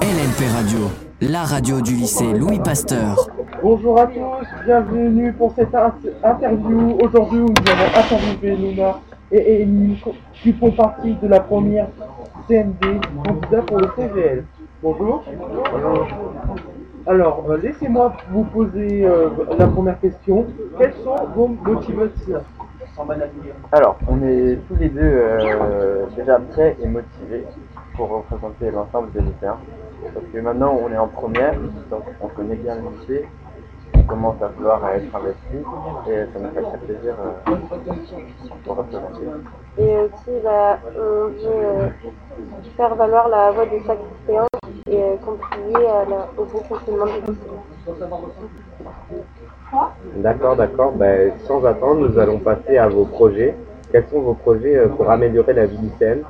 LNP Radio, la radio du lycée Louis Pasteur. Bonjour à tous, bienvenue pour cette in- interview. Aujourd'hui, nous avons interviewé Luna et Amy qui font partie de la première CMD candidat pour le CVL. Bonjour. Alors, euh, laissez-moi vous poser euh, la première question. Quelles sont vos motivations? Alors, on est tous les deux euh, déjà prêts et motivés pour représenter l'ensemble des lycéens. Parce que maintenant, on est en première, donc on connaît bien le lycée, on commence à vouloir être investi et ça nous fait très plaisir euh, pour représenter. Et aussi, bah, on veut euh, faire valoir la voix de chaque lycéen et euh, contribuer à la- au bon fonctionnement du lycée. D'accord, d'accord. Ben, sans attendre, nous allons passer à vos projets. Quels sont vos projets pour améliorer la vie lycéenne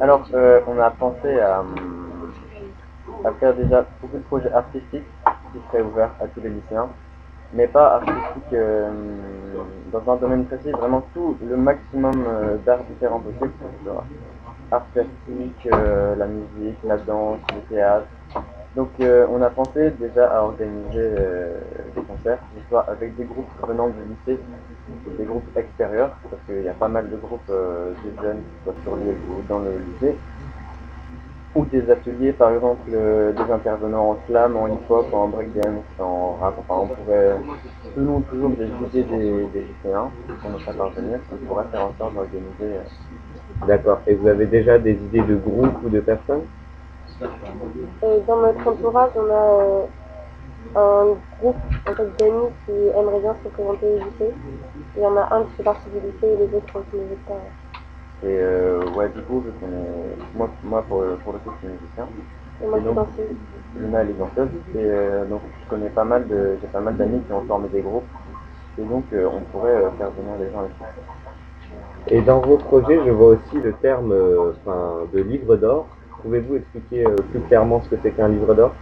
Alors, euh, on a pensé à, faire déjà beaucoup de projets artistiques qui seraient ouverts à tous les lycéens, mais pas artistiques euh, dans un domaine précis, vraiment tout le maximum euh, d'arts différents possibles, soit art plastique, euh, la musique, la danse, le théâtre. Donc on a pensé déjà à organiser des concerts, soit avec des groupes venant du lycée, des groupes extérieurs, parce qu'il y a pas mal de groupes de jeunes qui soient sur l'île ou dans le lycée, ou des ateliers par exemple euh, des intervenants en slam, en hip-hop, en breakdance, en rap, enfin on pourrait, selon toujours des idées des, des lycéens, qu'on nous fait parvenir, on pourrait faire en sorte d'organiser euh, D'accord. Et vous avez déjà des idées de groupe ou de personnes? Et dans notre entourage, on a euh, un groupe en fait, d'amis qui aimeraient bien se présenter au lycée. Il y en a un qui fait partie du lycée et les autres qui ne veulent pas. Et euh, ouais, du coup, vu qu'on est... moi, moi pour, pour le coup, je suis musicien. Et moi, Et je donc, pense que Luna, elle est danseuse. Et euh, donc, je connais pas mal de, j'ai pas mal d'amis qui ont formé des groupes. Et donc, euh, on pourrait euh, faire venir des gens avec ça. Et dans vos projets, je vois aussi le terme euh, enfin, de livre d'or. Pouvez-vous expliquer euh, plus clairement ce que c'est qu'un livre d'or?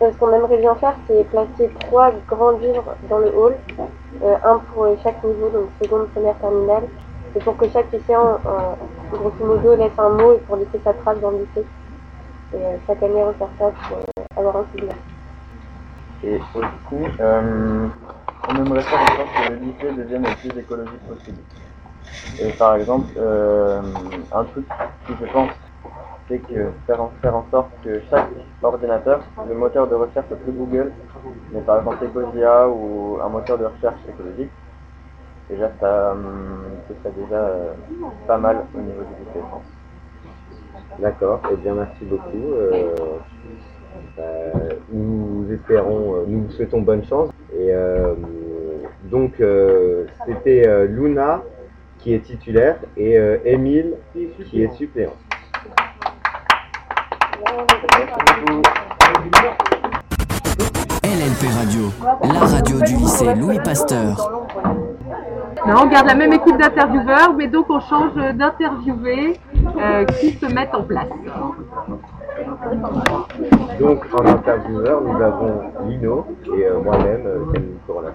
Ce qu'on aimerait bien faire, c'est placer trois grands livres dans le hall, euh, un pour chaque niveau, donc seconde, première, terminale, et pour que chaque lycéen, euh, grosso modo, laisse un mot et pour laisser sa trace dans le lycée. Et euh, chaque année, refaire ça pour euh, avoir un souvenir. Et aussi, on aimerait faire en sorte que le lycée devienne le plus écologique possible. Et par exemple, un truc qui je pense, c'est que faire en, faire en sorte que chaque ordinateur, le moteur de recherche soit plus Google, mais par exemple Ecosia ou un moteur de recherche écologique, déjà ça, hum, ce serait déjà euh, pas mal au niveau du pense. D'accord. Eh bien, merci beaucoup. Euh, euh, nous espérons, euh, nous vous souhaitons bonne chance. Et donc, c'était Luna qui est titulaire et Émile qui est suppléant. LNP Radio, la radio du lycée Louis Pasteur. Non, on garde la même équipe d'intervieweurs, mais donc on change d'interviewés euh, qui se mettent en place. Donc, en intervieweur, nous avons Lino et euh, moi-même, euh, Camille Corona.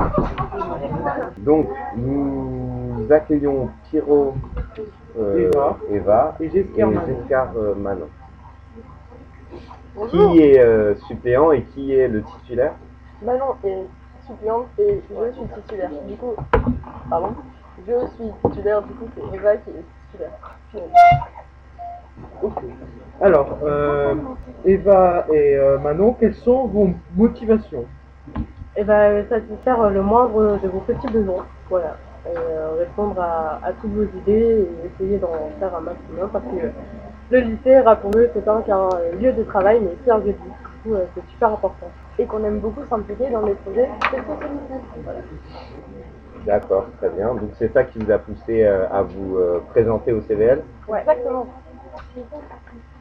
Donc, nous accueillons Pierrot, euh, Eva. Eva Et Jescar Manon. Euh. Qui est euh, suppléant et qui est le titulaire? Manon est suppléante et je suis titulaire. Du coup, pardon, je suis titulaire, du coup c'est Eva qui est titulaire. Alors, euh, Eva et euh, Manon, quelles sont vos motivations? Et ben satisfaire le moindre de vos petits besoins, voilà. Et euh, répondre à, à toutes vos idées et essayer d'en faire un maximum parce que le lycée, rappelons-le, c'est pas qu'un lieu de travail mais aussi un lieu de vie. Coup, euh, c'est super important. Et qu'on aime beaucoup s'impliquer dans les projets. D'accord, très bien. Donc, c'est ça qui vous a poussé euh, à vous euh, présenter au CVL Ouais, exactement.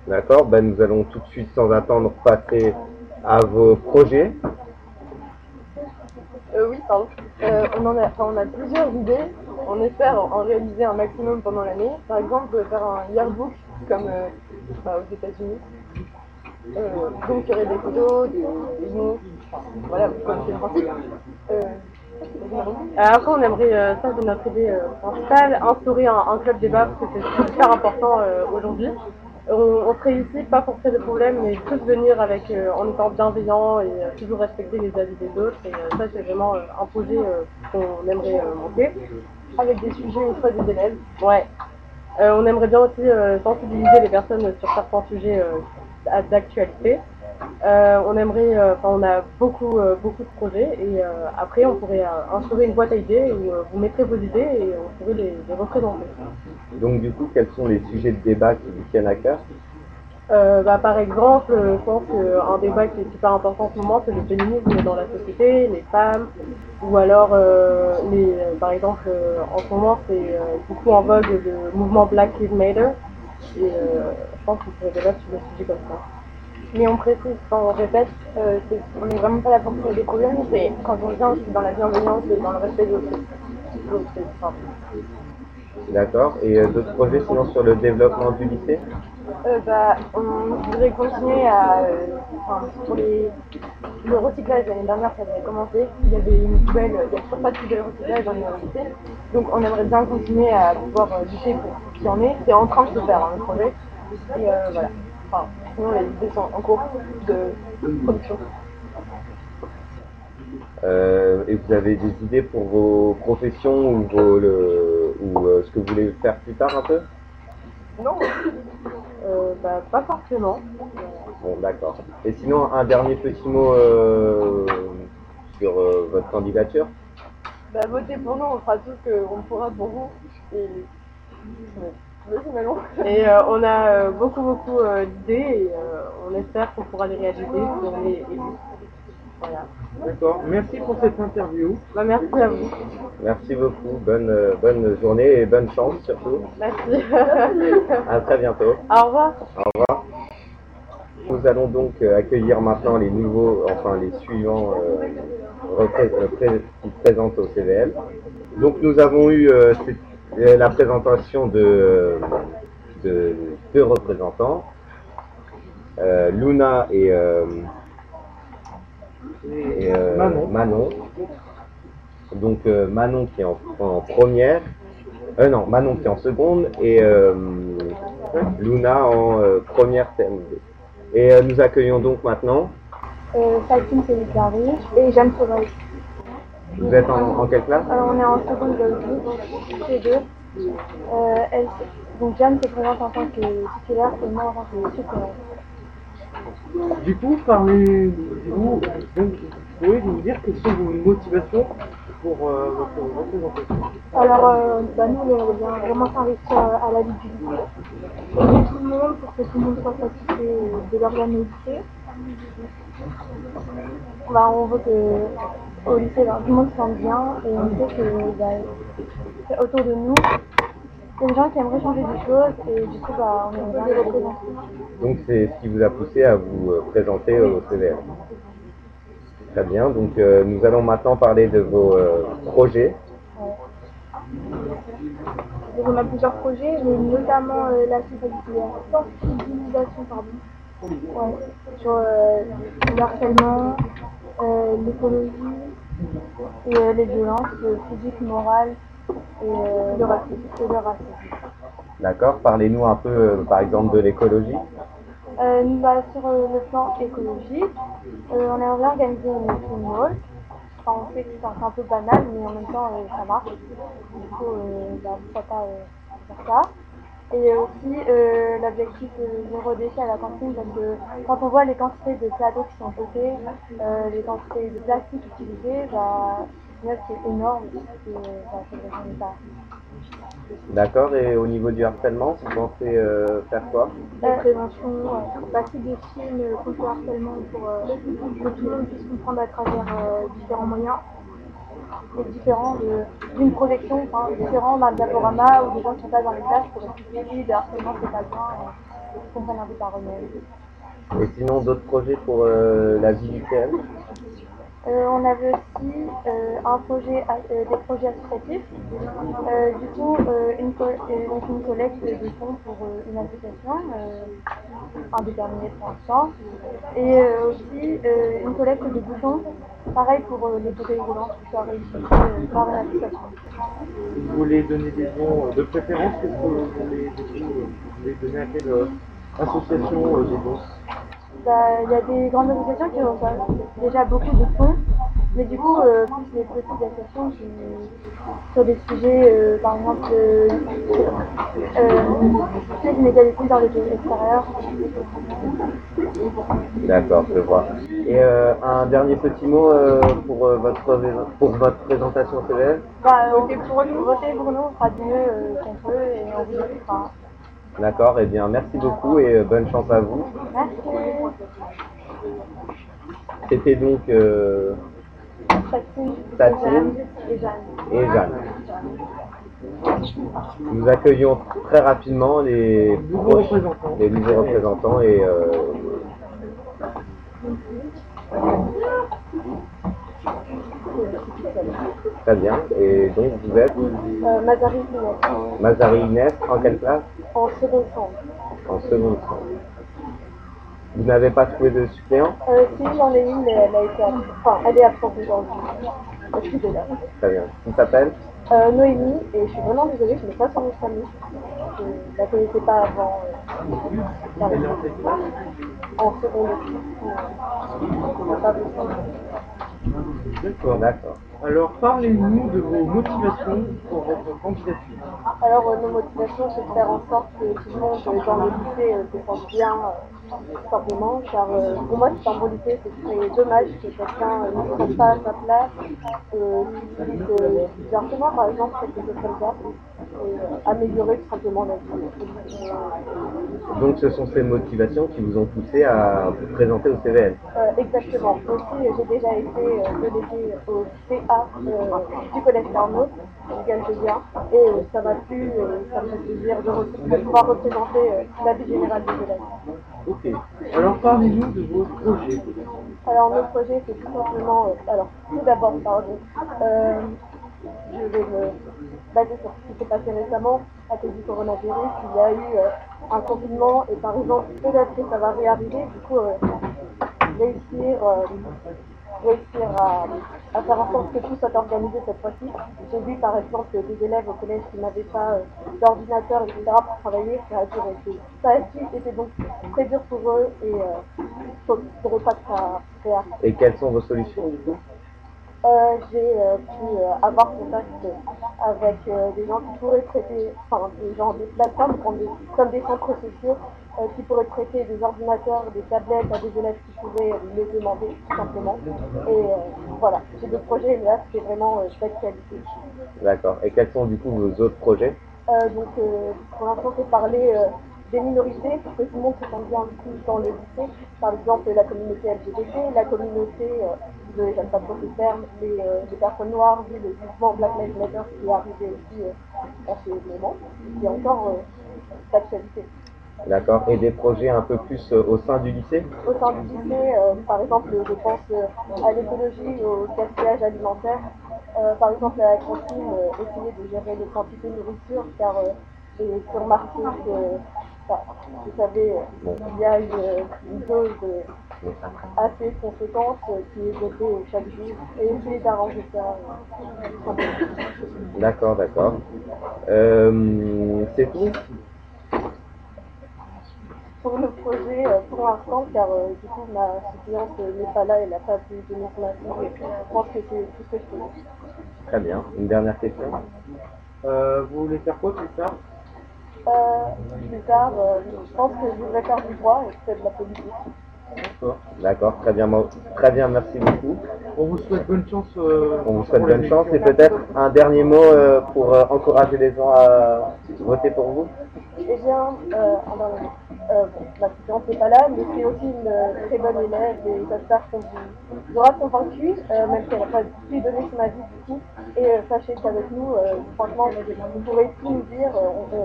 D'accord, ben, nous allons tout de suite, sans attendre, passer à vos projets. Euh, oui, pardon. Euh, on, en a, enfin, on a plusieurs idées. On espère en, en réaliser un maximum pendant l'année. Par exemple, faire un yearbook comme euh, bah, aux États-Unis. Euh, donc, il y aurait des photos, des, des voilà, vous connaissez le principe. Euh, euh, après, on aimerait, euh, ça c'est notre idée euh, principale, instaurer un, club débat parce que c'est super important euh, aujourd'hui. On, on serait ici pas pour créer des problèmes, mais plus venir avec, euh, en étant bienveillant et euh, toujours respecter les avis des autres. Et euh, ça, c'est vraiment euh, un projet euh, qu'on aimerait euh, monter, avec des sujets au choix des élèves. Ouais. Euh, on aimerait bien aussi euh, sensibiliser les personnes sur certains sujets euh, d'actualité. Euh, on aimerait, euh, on a beaucoup, euh, beaucoup de projets et après, on pourrait instaurer une boîte à idées où vous mettrez vos idées et on pourrait les, les représenter. Donc du coup, quels sont les sujets de débat qui vous tiennent à cœur? Bah, par exemple, je pense qu'un débat qui est super important en ce moment, c'est le féminisme dans la société, les femmes, ou alors, les, par exemple, en ce moment, c'est beaucoup en vogue le mouvement Black Lives Matter, et euh, je pense qu'on pourrait débattre sur des sujets comme ça. Mais on précise, quand on répète, euh, on n'est vraiment pas là pour créer des problèmes, c'est quand on vient, c'est dans la bienveillance et dans le respect de l'autre. D'accord. Et euh, d'autres projets sinon sur le développement du lycée? Euh, bah, on voudrait continuer à, euh, enfin, pour les, le recyclage l'année dernière, ça avait commencé. Il y avait une poubelle, il n'y a toujours pas de poubelle recyclage dans lycée. Donc on aimerait bien continuer à pouvoir euh, lutter pour ce qu'il y en est. C'est en train de se faire, hein, le projet. Et euh, voilà. Enfin, sinon les idées sont en cours de production. Euh, Et vous avez des idées pour vos professions ou, vos, le, ou euh, ce que vous voulez faire plus tard un peu? Non euh, bah, Pas forcément. Bon, d'accord. Et sinon, un dernier petit mot euh, sur euh, votre candidature? Bah, votez pour nous, on fera tout ce qu'on pourra pour vous. Et, euh, on a euh, beaucoup, beaucoup euh, d'idées et euh, on espère qu'on pourra les réaliser si on est élu. Voilà. D'accord. Merci pour cette interview. Bah, merci à vous. Merci beaucoup. Bonne, euh, bonne journée et bonne chance surtout. Merci. À très bientôt. Au revoir. Au revoir. Nous allons donc euh, accueillir maintenant les nouveaux, enfin les suivants euh, euh, qui se présentent au CVL. Donc nous avons eu euh, la présentation de, de deux représentants, euh, Luna et, euh, et, euh, Manon. Donc euh, Manon qui est en, en première, euh, non Manon qui est en seconde et euh, Luna en euh, première terminée. Et euh, nous accueillons donc maintenant, Euh, Fatine Sélicari et Jeanne Sauvage. vous êtes en, en quelle classe? Euh, on est en seconde de tous les deux. Euh, elle, donc Jeanne se présente en tant que titulaire et moi en tant que suppléante. Du coup, parlez-vous, donc, nous dire quelles sont vos motivations pour euh, votre représentation Alors, euh, bah, nous, on bien vraiment s'investir euh, à la vie du lycée. Aider tout le monde pour que tout le monde soit satisfait de leur lycée. Bah, on veut que au lycée, bah, tout le monde se sente bien et on sait que bah, autour de nous, il y a des gens qui aimeraient changer des choses et du coup, bah, on aimerait bien les représenter. Donc c'est ce qui vous a poussé à vous euh, présenter au CVR. Très bien, donc euh, nous allons maintenant parler de vos euh, projets. Donc, on a plusieurs projets, mais notamment euh, la sensibilisation pardon. Ouais, sur le harcèlement, l'écologie et les violences physiques, morales et le racisme. Et le racisme. D'accord Parlez-nous un peu par exemple de l'écologie. Euh, sur euh, le plan écologique, euh, on aimerait bien organiser une, une walk. Enfin, on sait que c'est un, peu banal, mais en même temps, euh, ça marche. Du coup, bah, pourquoi pas faire ça. Et aussi l'objectif de zéro déchet à la cantine, parce que quand on voit les quantités de plateaux qui sont jetés, les quantités de plastique utilisées, bah, c'est énorme. Et euh, bah. D'accord Et au niveau du harcèlement, vous pensez euh, faire quoi? La prévention, euh, passer des films euh, contre le harcèlement pour euh, que tout le monde puisse comprendre à travers différents moyens. Et différents de- d'une projection, enfin, différents d'un diaporama ou des gens qui sont pas dans les classes pour expliquer le harcèlement c'est pas bien et qu'ils comprennent un peu par eux-mêmes. Et sinon d'autres projets pour la vie du Euh, on avait aussi euh, euh, des projets associatifs. Euh, du coup, euh, une, euh, donc une collecte de fonds pour euh, une association, euh, indéterminée pour l'instant. Et euh, aussi euh, une collecte de bouchons, pareil pour euh, les fauteuils roulants qui soient réussis euh, par une association. Vous voulez donner des euh, de préférence Qu'est-ce que vous voulez, euh, donner à quelle, euh, associations euh, de gosses Bah, Il y a des grandes associations qui ont pas- déjà beaucoup de fonds, mais du coup, euh, plus les petites associations qui, sur des sujets, euh, par exemple, euh, euh, l'inégalité dans les pays extérieurs. D'accord, je vois. Et euh, un dernier petit mot euh, pour, votre, pour votre présentation CVL Bah, votez pour nous, votez pour nous, on fera du mieux qu'on peut et on vous écoutera. D'accord, eh bien merci beaucoup et euh, bonne chance à vous. Merci. C'était donc euh, Satine, Satine. et Jeanne. et Jeanne. Nous accueillons très rapidement les, Nouveaux représentants. les nouveaux représentants et euh, très bien. Et donc vous êtes Euh, Mazari Pinette, Mazari Inès en quelle classe en seconde centre. En seconde. Vous n'avez pas trouvé de suppléant Euh, si j'en ai une, mais elle a été absente. Enfin, elle est absente aujourd'hui. Je suis là. Très bien. Qui s'appelle Euh, Noémie, et je suis vraiment désolée, je n'ai pas son nom famille. Je ne la connaissais pas avant. Euh, en seconde. Besoin. D'accord. Alors parlez-nous de vos motivations pour votre candidature. Alors, euh, nos motivations, c'est de faire en sorte que tout le monde euh, dans le lycée euh, se sente bien, euh, simplement, car euh, pour moi, c'est un bon lycée, ce serait dommage que quelqu'un euh, ne se sente pas à sa place, euh, utilise euh, harcèlement, par exemple, quelque chose comme ça, euh, améliorer tout simplement la vie. Donc ce sont ces motivations qui vous ont poussé à vous présenter au CVL. Euh, exactement. Aussi, euh, j'ai déjà été euh, déléguée au CA euh, du Collège Carnot, duquel je viens, et euh, ça m'a plu, ça me fait plaisir de, pouvoir représenter euh, la vie générale des élèves. Ok. Alors parlez-nous de vos projets. Alors, nos projets, c'est tout simplement. euh, alors, tout d'abord, pardon. euh, je vais me baser sur ce qui s'est passé récemment à cause du coronavirus. Il y a eu euh, un confinement et par exemple, peut-être que ça va réarriver. Du coup, euh, réussir, euh, réussir à, à faire en sorte que tout soit organisé cette fois-ci. J'ai vu par exemple des élèves au collège qui n'avaient pas d'ordinateur, etc. pour travailler. Ça a duré. Ça a été donc très dur pour eux et ne faudrait pas que ça réarrive. Et quelles sont vos solutions du coup? Euh, j'ai euh, pu euh, avoir contact avec euh, des gens qui pourraient prêter, enfin des gens, des plateformes comme des, comme des centres sociaux euh, qui pourraient prêter des ordinateurs, des tablettes à des élèves qui pourraient euh, les demander tout simplement. Et euh, voilà, j'ai des projets, mais là c'est vraiment euh, d'actualité. D'accord. Et quels sont du coup vos autres projets? Euh, donc euh, pour l'instant c'est parler euh, des minorités pour que tout le monde se sente bien du coup dans le lycée. Par exemple la communauté LGBT, la communauté, euh, j'aime pas trop ce terme, les, euh, les personnes noires, vu le mouvement Black Lives Matter qui est arrivé aussi euh, en ce moment, qui est encore euh, d'actualité. D'accord. Et des projets un peu plus euh, au sein du lycée? Au sein du lycée, euh, par exemple, je pense euh, à l'écologie, au gaspillage alimentaire. Par exemple, à la cantine, essayer de gérer les quantités de nourriture, car j'ai pu remarquer que, enfin, vous savez, il y a une, une dose assez conséquente qui est jetée chaque jour, et essayer d'arranger ça. euh. D'accord, d'accord. Euh, c'est tout? Pour le projet euh, pour l'instant, car euh, du coup ma euh, n'est pas là, elle n'a pas pu donner son avis. Je pense que c'est tout ce que je peux dire. Très bien. Une dernière question? Euh, vous voulez faire quoi plus tard? Plus tard, euh, je pense que je voudrais faire du droit et peut-être de la politique. D'accord, très bien, très bien, merci beaucoup. On vous souhaite bonne chance. euh, On vous souhaite la bonne chance et peut-être un dernier mot euh, pour euh, encourager les gens à voter pour vous. Eh bien, euh, euh, ma suppléante n'est pas là, mais c'est aussi une euh, très bonne élève et j'espère qu'on vous, aura convaincu, euh, même si elle n'a pas pu donner son avis du coup. Et euh, sachez qu'avec nous, euh, franchement, vous pourrez tout nous dire,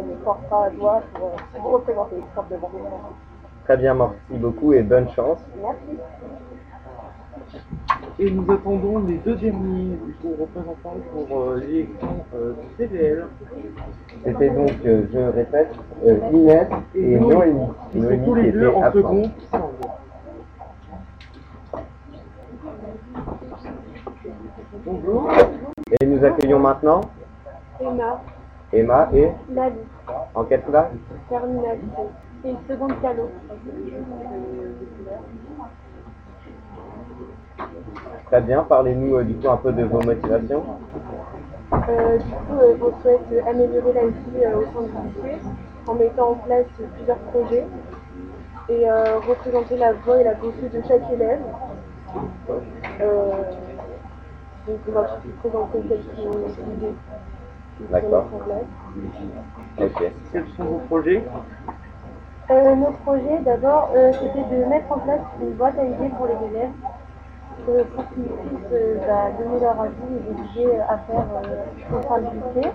on, on nous portera à pour euh, représenter simplement. Très bien, merci beaucoup et bonne chance. Merci. Et nous attendons les deux derniers représentants pour euh, l'élection euh, du CVL. C'était donc, euh, je répète, euh, Inès et Noémie. Ils sont Noémie tous les deux en absente. second qui s'en vont. Bonjour. Et nous accueillons maintenant Emma, Emma et Nali, en quelle classe terminalité. et une seconde calo. Très bien, parlez-nous euh, du coup un peu de vos motivations. Euh, du coup, euh, on souhaite améliorer la vie euh, au sein du lycée en mettant en place plusieurs projets et représenter la voix et la pensée de chaque élève. Donc on va vous présenter quelques idées D'accord. en. Ok. Quels sont vos projets Euh, nos projets, d'abord, euh, c'était de mettre en place une boîte à idées pour les élèves euh, pour qu'ils puissent euh, bah, donner leur avis et des idées à faire euh, au sein du lycée.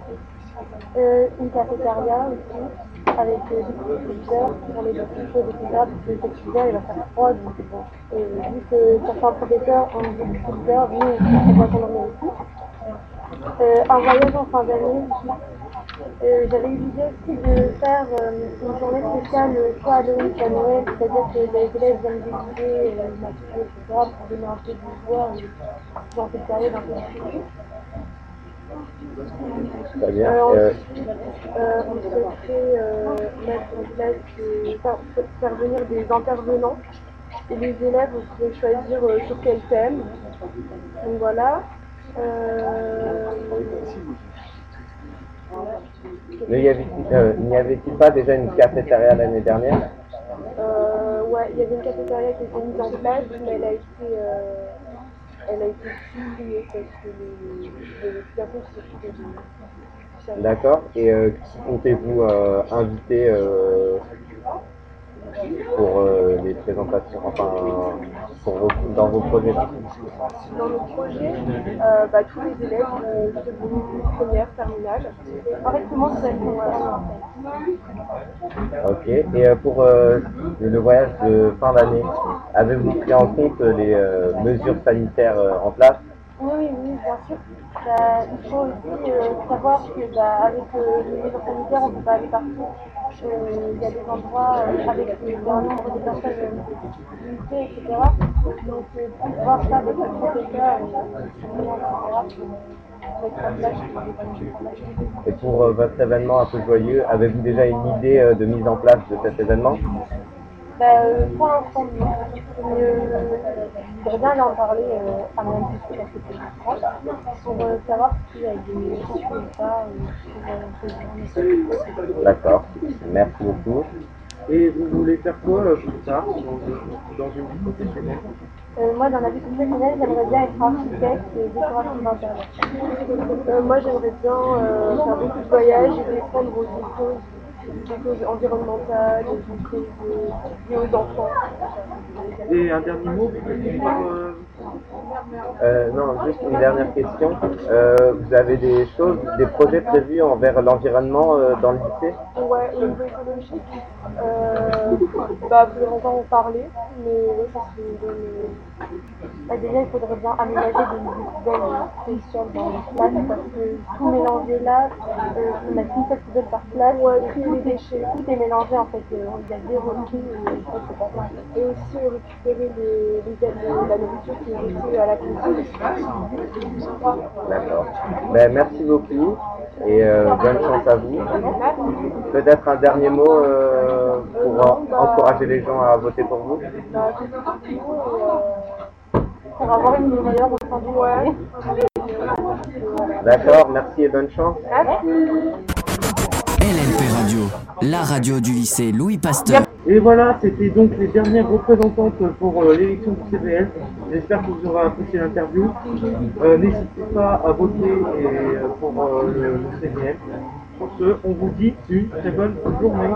Euh, une cafétéria aussi, avec euh, des producteurs pour les choses, etc. Parce que cet hiver, il va faire froid, donc bon. Et vu que certains professeurs ont des producteurs, nous, on doit s'en dormir aussi. Euh, un voyage en fin d'année. Euh, J'avais eu l'idée aussi de faire euh, une journée spéciale euh, soit Halloween soit Noël, c'est-à-dire que les élèves viennent déguiser, euh, maquiller, etc. pour donner un peu de joie dans cette période un peu difficile. Très bien. Euh, ensuite, on souhaiterait mettre en place, faire, faire venir des intervenants et les élèves pourraient choisir sur quel thème. Donc voilà. Euh, n'y avait-il euh, n'y avait-il pas déjà une cafétéria l'année dernière? Euh, ouais, il y avait une cafétéria qui était mise en place, mais elle a été, elle a été supprimée parce que les, les s'occupaient de ça. D'accord. Et euh, qui comptez-vous euh, inviter euh, pour euh, les présentations, enfin pour vos- dans vos projets Dans nos projets, euh, bah, tous les élèves euh, de première, terminale. En fait, tout le monde Ok. Et euh, pour le voyage de fin d'année, avez-vous pris en compte les mesures sanitaires en place? Oui, oui, oui, bien sûr. Bah, il faut aussi savoir que bah, avec les mesures sanitaires, on ne peut pas aller partout. Il y a des endroits euh, avec un nombre de personnes euh, limité, etc. Donc, euh, pour pouvoir place des sanitaires. Et pour votre événement un peu joyeux, avez-vous déjà une idée de mise en place de cet événement? Bah, euh, pour l'instant, non. Mais euh, j'aimerais bien aller en parler euh, à mon petit pour euh, savoir s'il y a des choses euh, pour euh, pour- D'accord. Merci beaucoup. Et vous voulez faire quoi euh, plus tard dans, dans une vie professionnelle? Euh, moi, dans la vie professionnelle, j'aimerais bien être architecte et décorateur d'intérieur. Euh, moi, j'aimerais bien euh, faire beaucoup de voyages et défendre des causes, des causes environnementales, des causes liées aux enfants. Et un dernier mot pour euh, non, juste une dernière question. Euh, vous avez des choses, des projets prévus envers l'environnement euh, dans le lycée? Ouais, au niveau écologique, euh, bah, faudrait encore en parler, mais ouais, ça serait une bonne. Bah, déjà, il faudrait bien aménager des, des poubelles spéciales dans les classes parce que tout mélanger là, euh, on a qu'une seule poubelle par classe Ouais, tout, les déchets. tout est mélangé en fait. Euh, il y a zéro tri et ça, c'est pas mal. Et aussi récupérer les, les, les- la nourriture qui est D'accord. Ben, merci beaucoup et euh, bonne chance à vous. Peut-être un dernier mot euh, pour en- encourager les gens à voter pour vous Bah, euh, Pour avoir une meilleure au sein du Ouais. D'accord, merci et bonne chance. LNP Radio, la radio du lycée Louis Pasteur. Et voilà, c'était donc les dernières représentantes pour euh, l'élection du CVS. J'espère que vous aurez apprécié l'interview. Euh, N'hésitez pas à voter euh, pour le, le CVS. Sur ce, on vous dit une très bonne journée.